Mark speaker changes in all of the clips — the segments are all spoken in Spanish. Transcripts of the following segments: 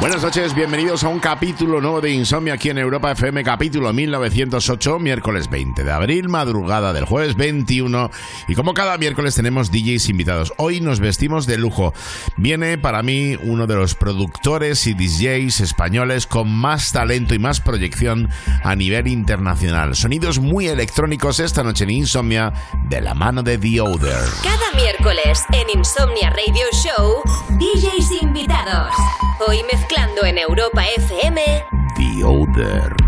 Speaker 1: Buenas noches, bienvenidos a un capítulo nuevo de Insomnia aquí en Europa FM, capítulo 1908, miércoles 20 de abril, madrugada del jueves 21. Y como cada miércoles tenemos DJs invitados. Hoy nos vestimos de lujo. Viene para mí uno de los productores y DJs españoles con más talento y más proyección a nivel internacional. Sonidos muy electrónicos esta noche en Insomnia de la mano de The Other.
Speaker 2: Cada miércoles en Insomnia Radio Show, DJs invitados. Hoy mezclando en Europa FM.
Speaker 1: The Other.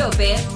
Speaker 2: López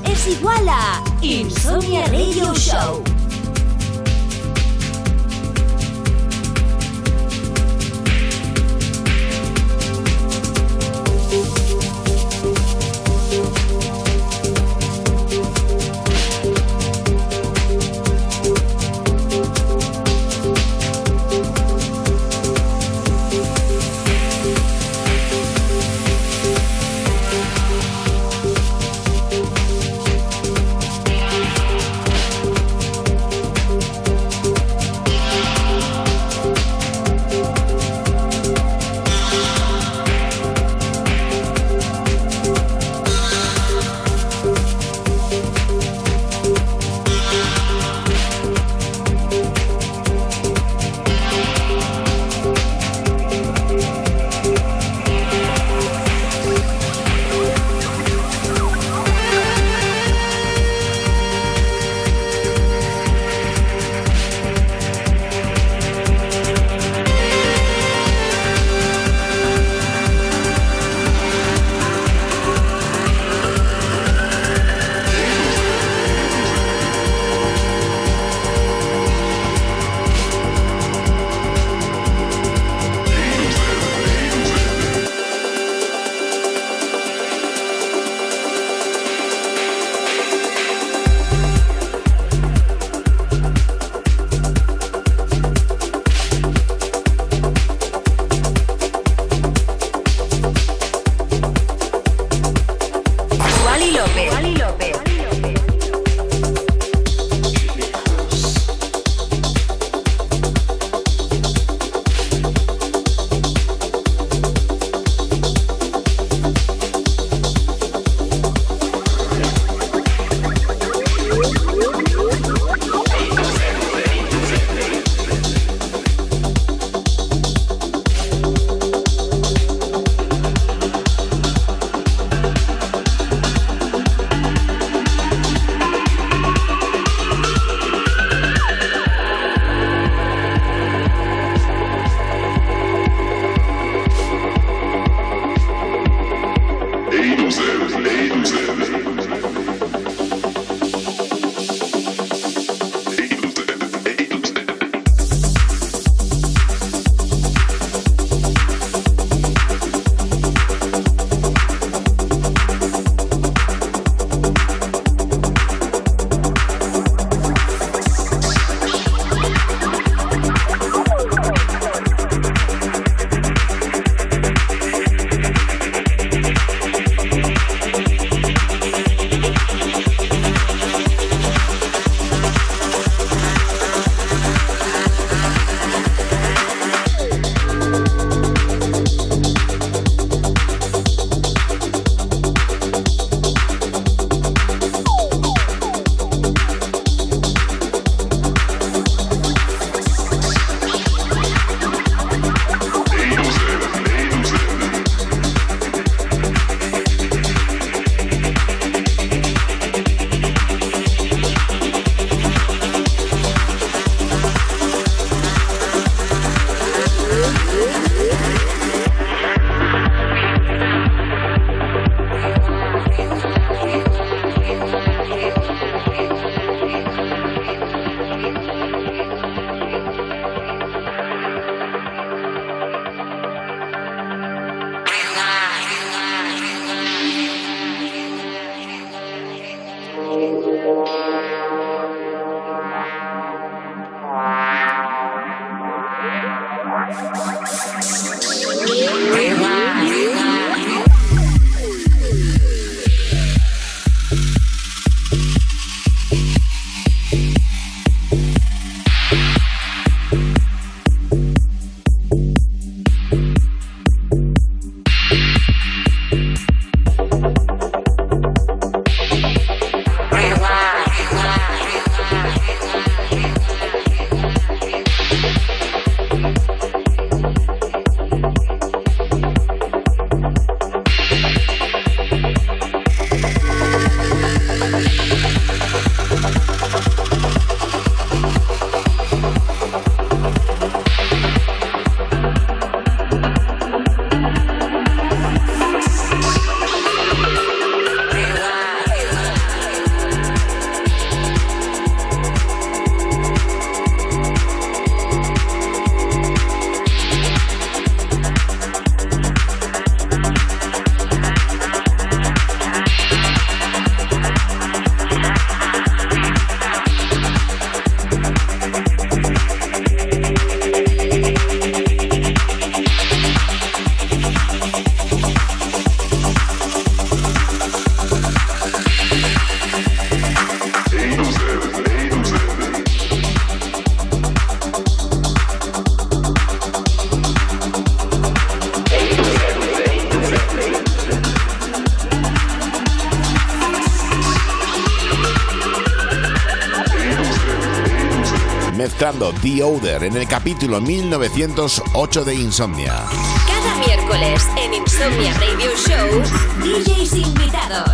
Speaker 1: The Odor en el capítulo 1908 de Insomnia.
Speaker 2: Cada miércoles en Insomnia Radio Show, DJs invitados.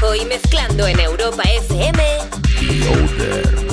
Speaker 2: Hoy mezclando en Europa FM,
Speaker 3: The Odor.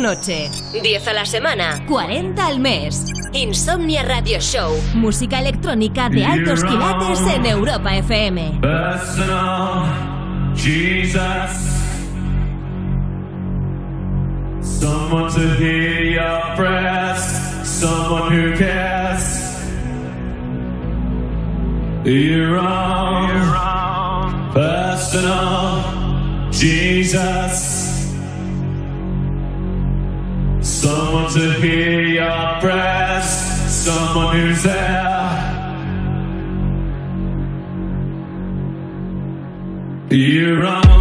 Speaker 2: Noche. 10 a la semana, 40 al mes. Insomnia Radio Show. Música electrónica de altos quilates en Europa FM.
Speaker 4: Personal, Jesus. Someone to hear your prayers, someone who cares. You're wrong, You're wrong. personal, Jesus. To hear your prayers, someone who's there. You're wrong.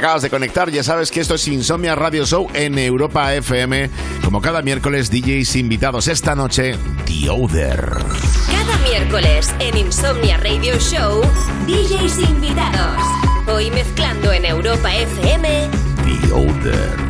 Speaker 1: Acabas de conectar, ya sabes que esto es Insomnia Radio Show en Europa FM. Como cada miércoles, DJs invitados. Esta noche, The Other.
Speaker 2: Cada miércoles en Insomnia Radio Show, DJs invitados. Hoy mezclando en Europa FM,
Speaker 1: The Other.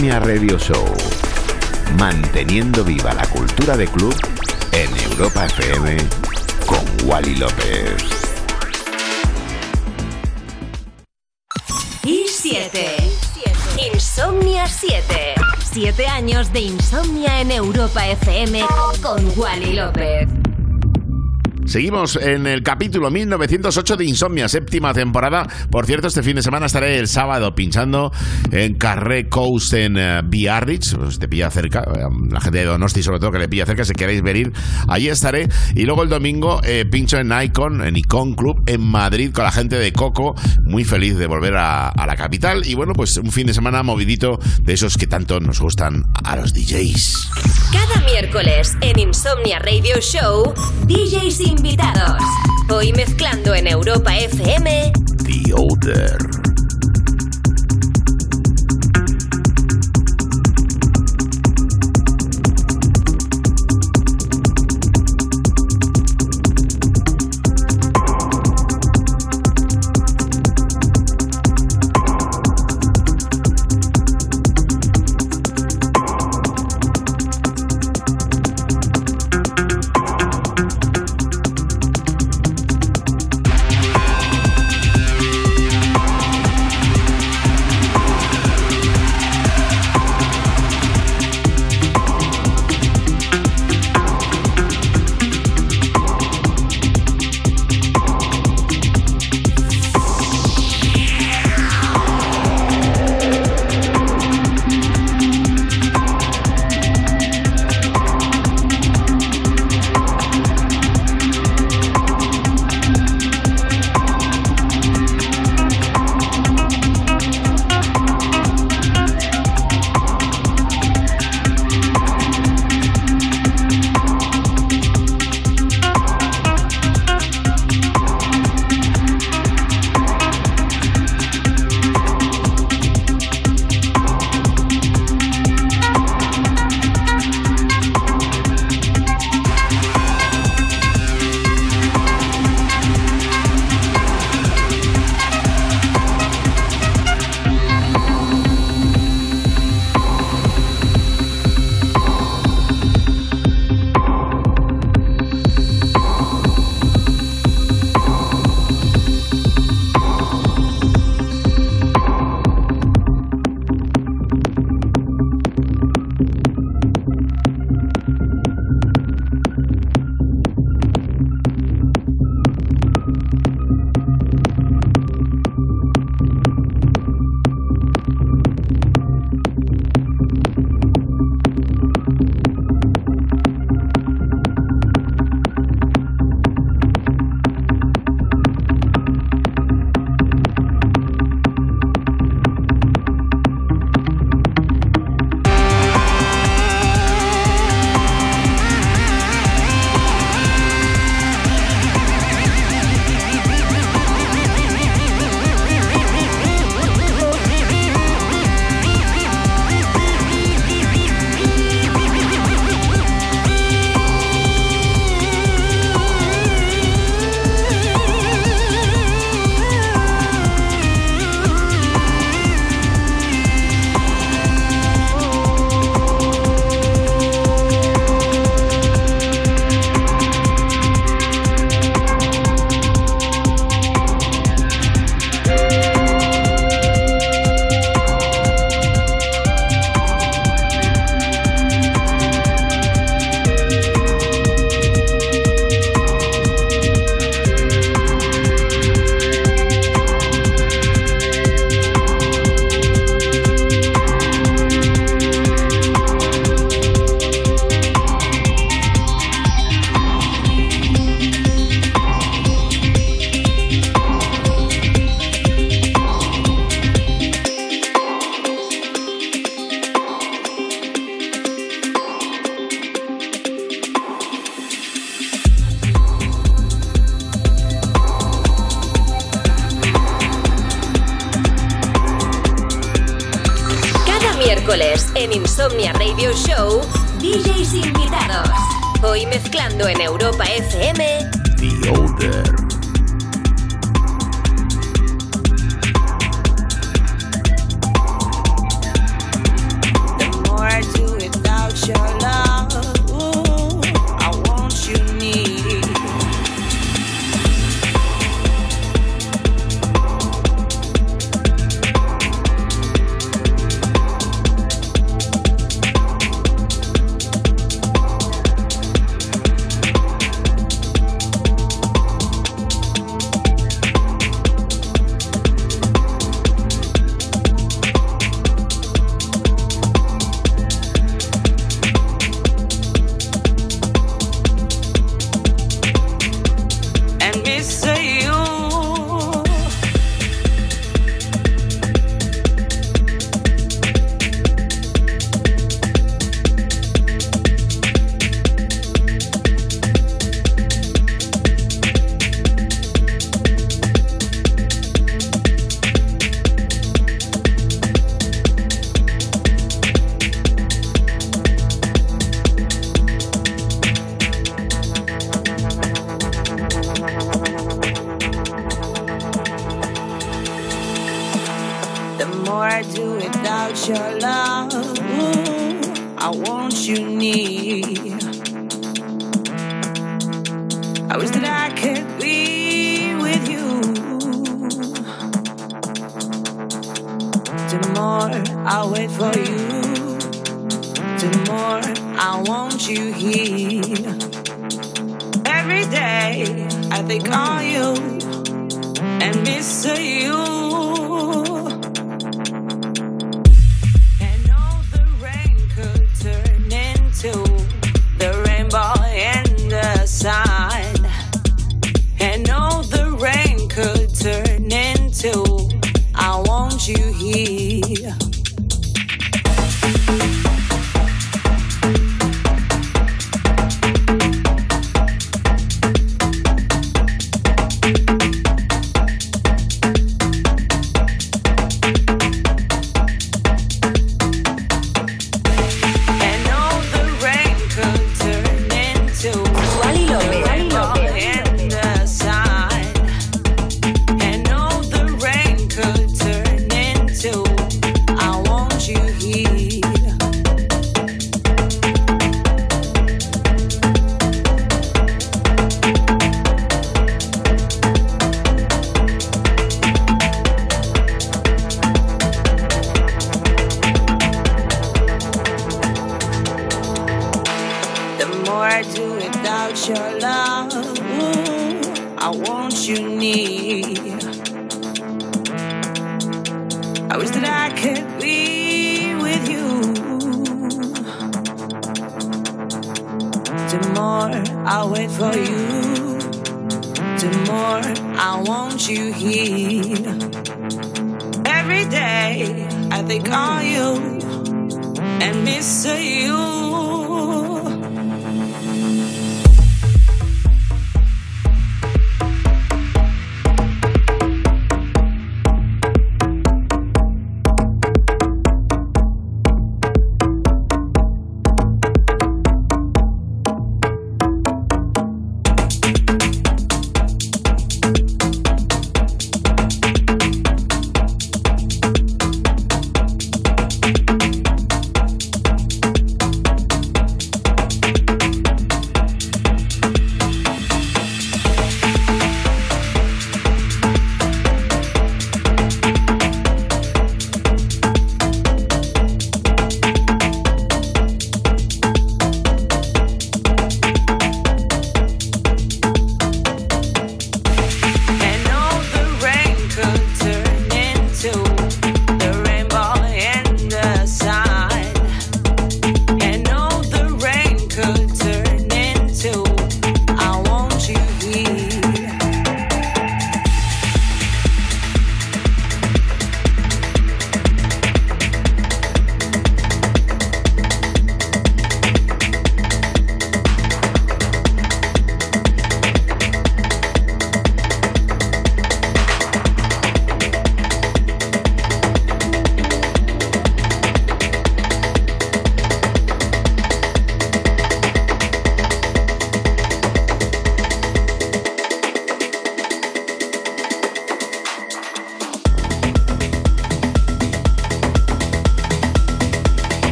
Speaker 5: Insomnia Radio Show.
Speaker 3: Manteniendo viva la cultura de club en Europa FM con Wally López.
Speaker 2: Y 7. Insomnia 7. 7 años de insomnia en Europa FM con Wally López.
Speaker 1: Seguimos en el capítulo 1908 de Insomnia, séptima temporada. Por cierto, este fin de semana estaré el sábado pinchando en Carré Coast en uh, Biarritz, te pilla cerca, eh, la gente de Donosti sobre todo que le pilla cerca, si queréis venir, allí estaré. Y luego el domingo eh, pincho en Icon, en Icon Club, en Madrid con la gente de Coco, muy feliz de volver a la capital. Y bueno, pues un fin de semana movidito de esos que tanto nos gustan a los DJs.
Speaker 2: Cada miércoles en Insomnia Radio Show, DJs invitados. Hoy mezclando en Europa FM.
Speaker 3: The Odor.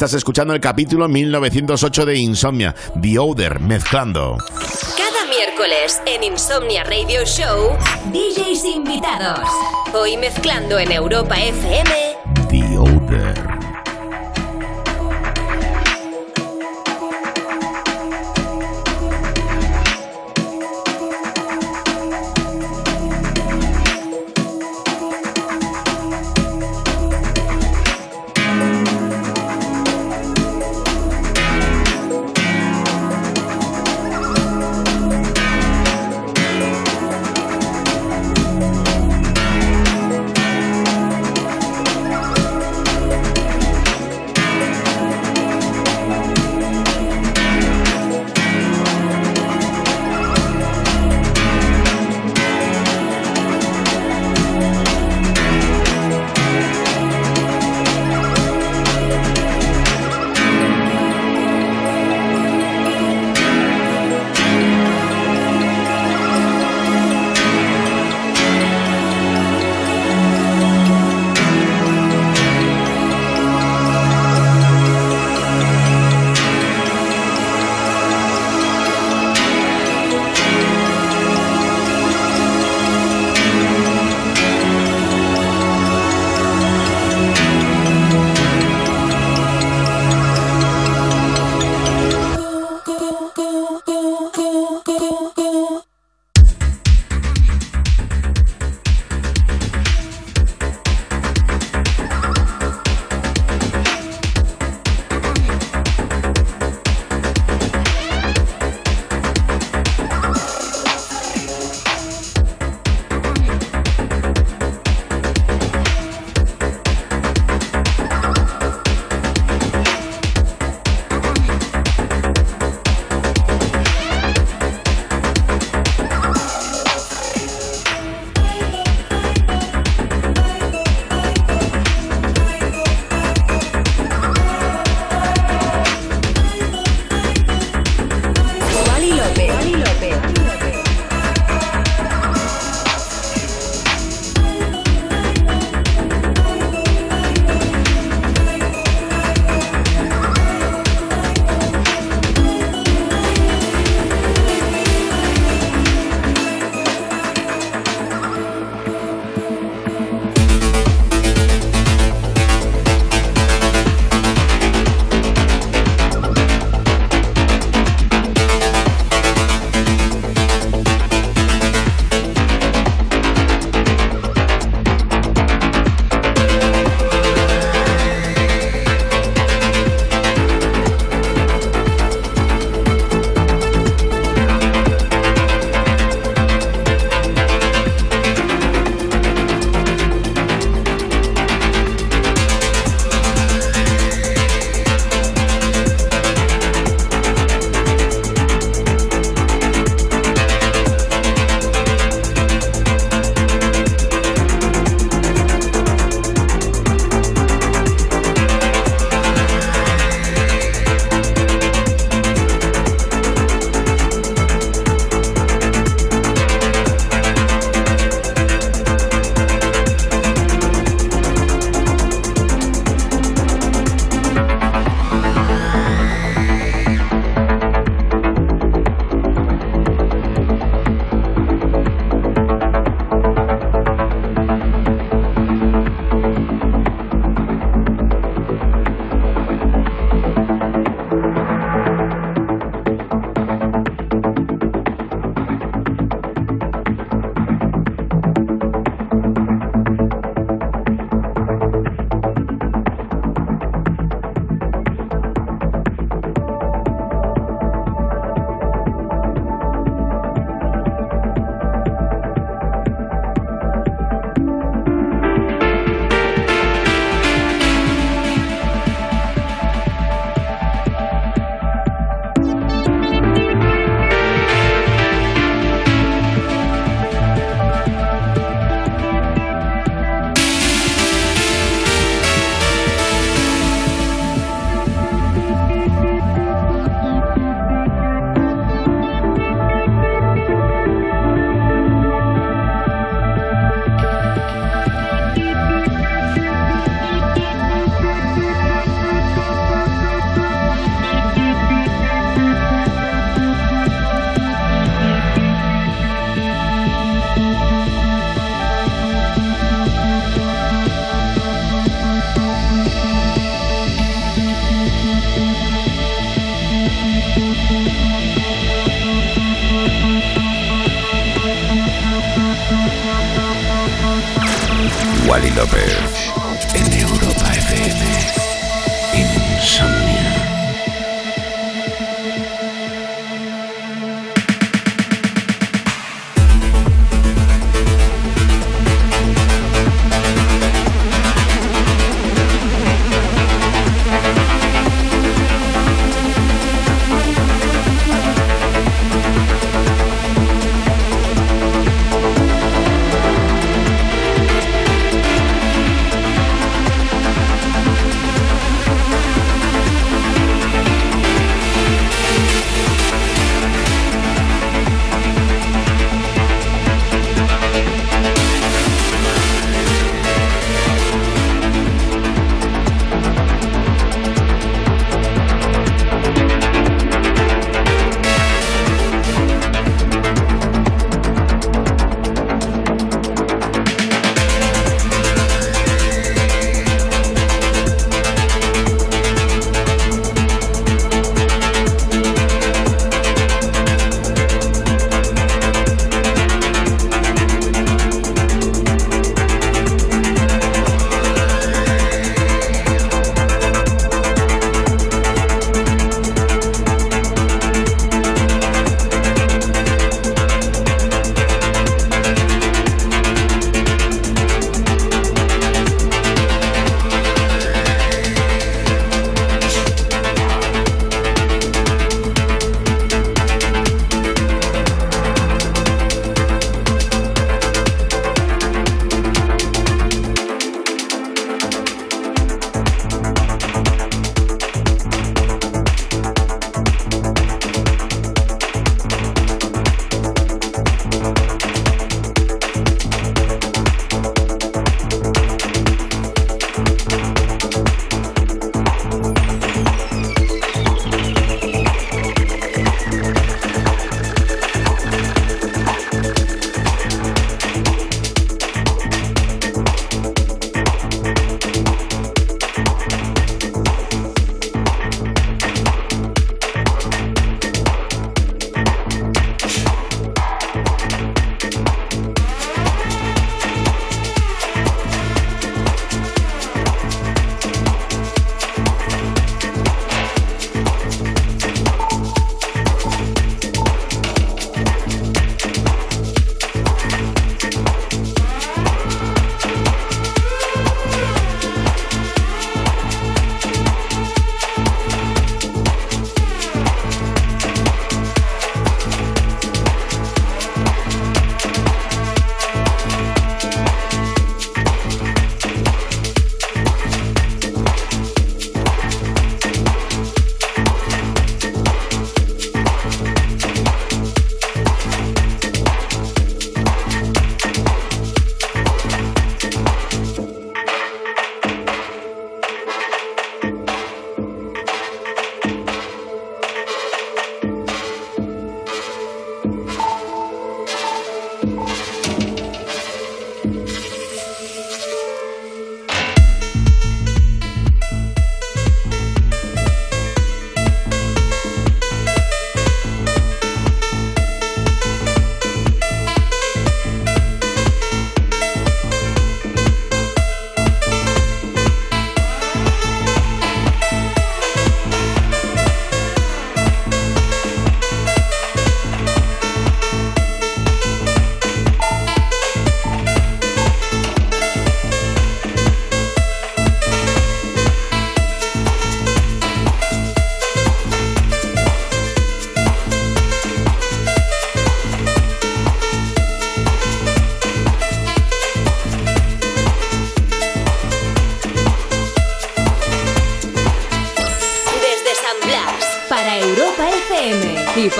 Speaker 1: Estás escuchando el capítulo 1908 de Insomnia, The Other, mezclando.
Speaker 2: Cada miércoles en Insomnia Radio Show, DJs invitados. Hoy mezclando en Europa FM,
Speaker 1: The Other.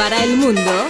Speaker 2: Para el mundo,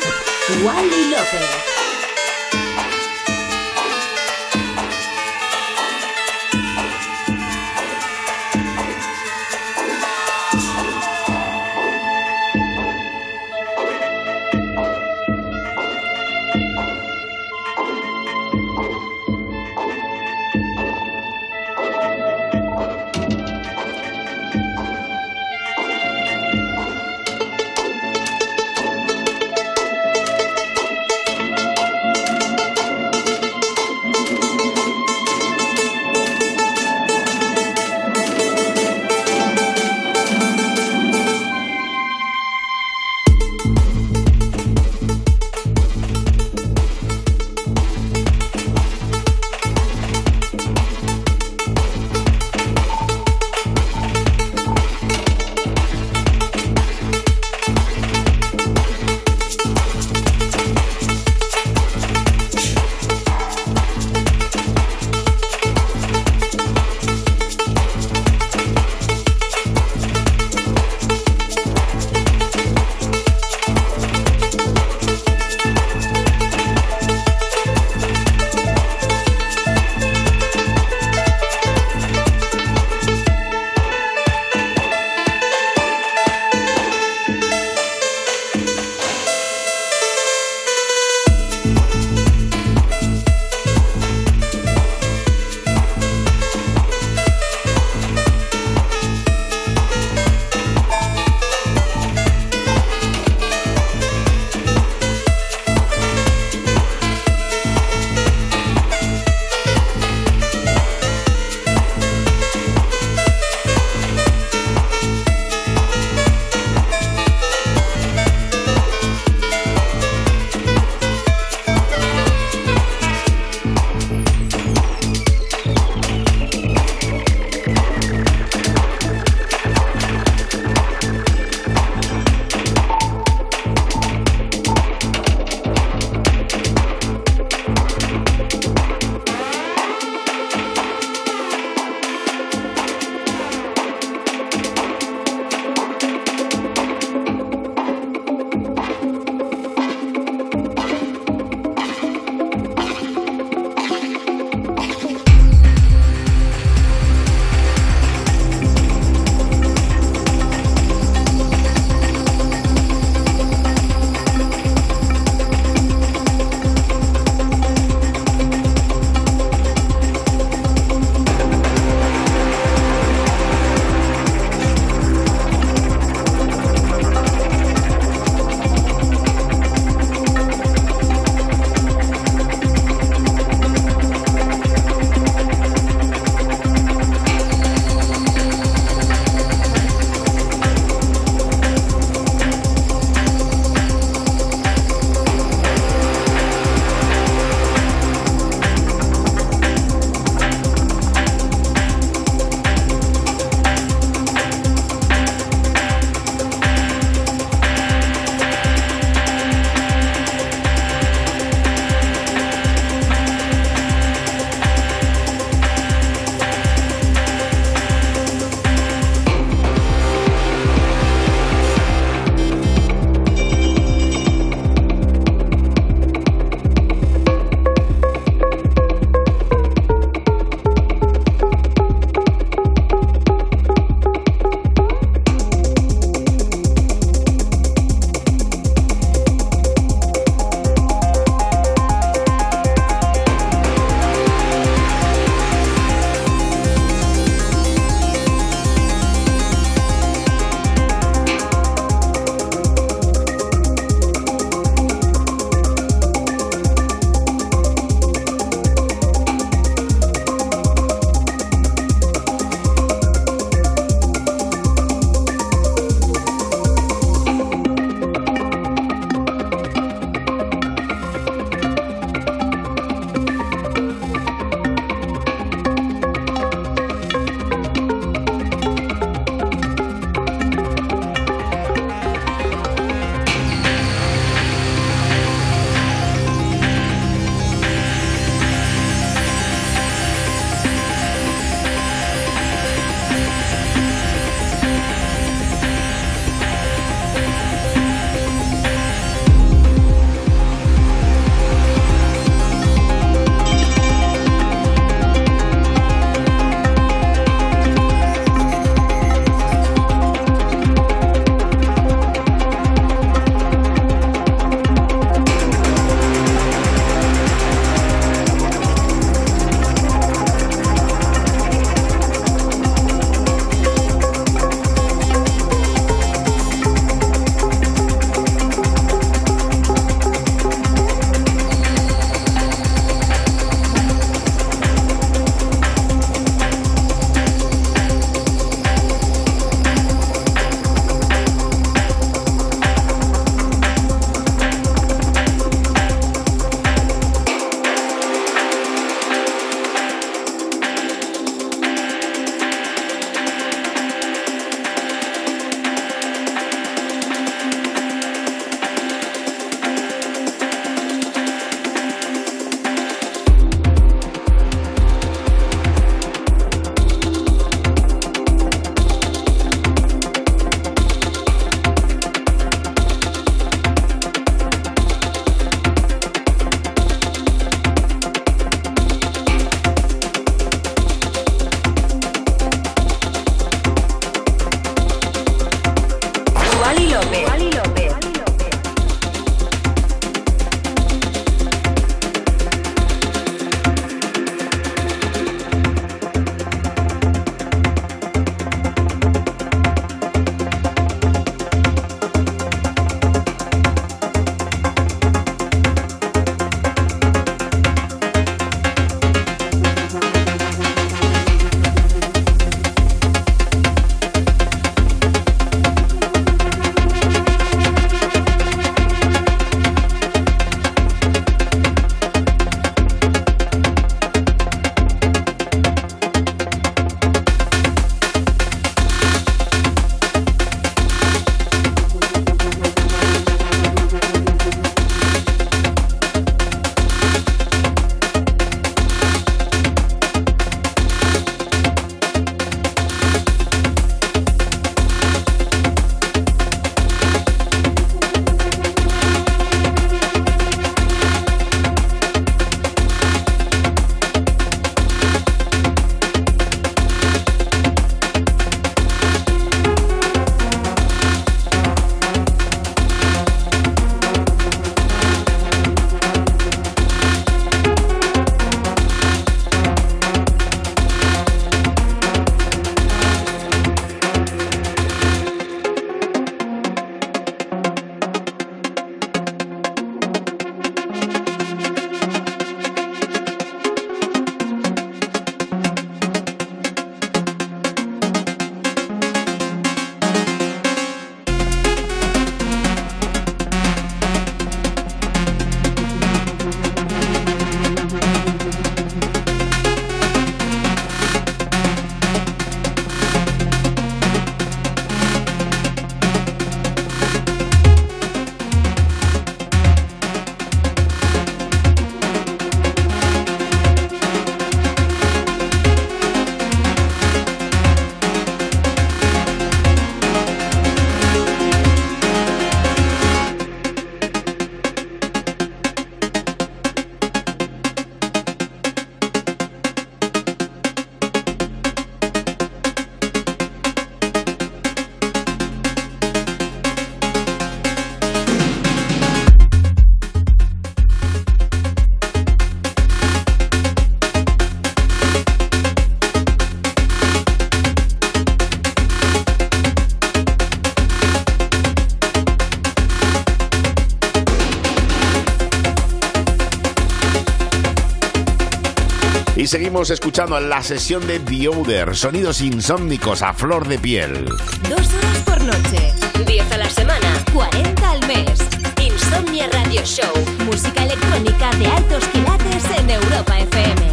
Speaker 1: seguimos escuchando la sesión de The Other, sonidos insómnicos a flor de piel.
Speaker 6: Dos horas por noche, 10 a la semana, 40 al mes. Insomnia Radio Show, música electrónica de altos quilates en Europa FM.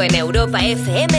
Speaker 2: En Europa FM,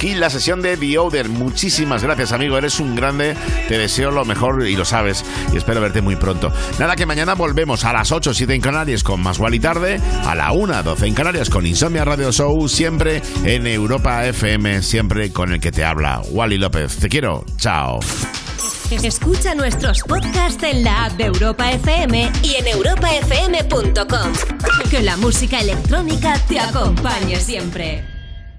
Speaker 1: aquí la sesión de The Other. Muchísimas gracias, amigo. Eres un grande. Te deseo lo mejor y lo sabes. Y espero verte muy pronto. Nada, que mañana volvemos a las 8, 7 en Canarias con Más y Tarde. A la 1, 12 en Canarias con Insomnia Radio Show. Siempre en Europa FM. Siempre con el que te habla, Wally López. Te quiero. Chao.
Speaker 2: Escucha nuestros podcasts en la app de Europa FM y en europafm.com. Que la música electrónica te acompañe siempre.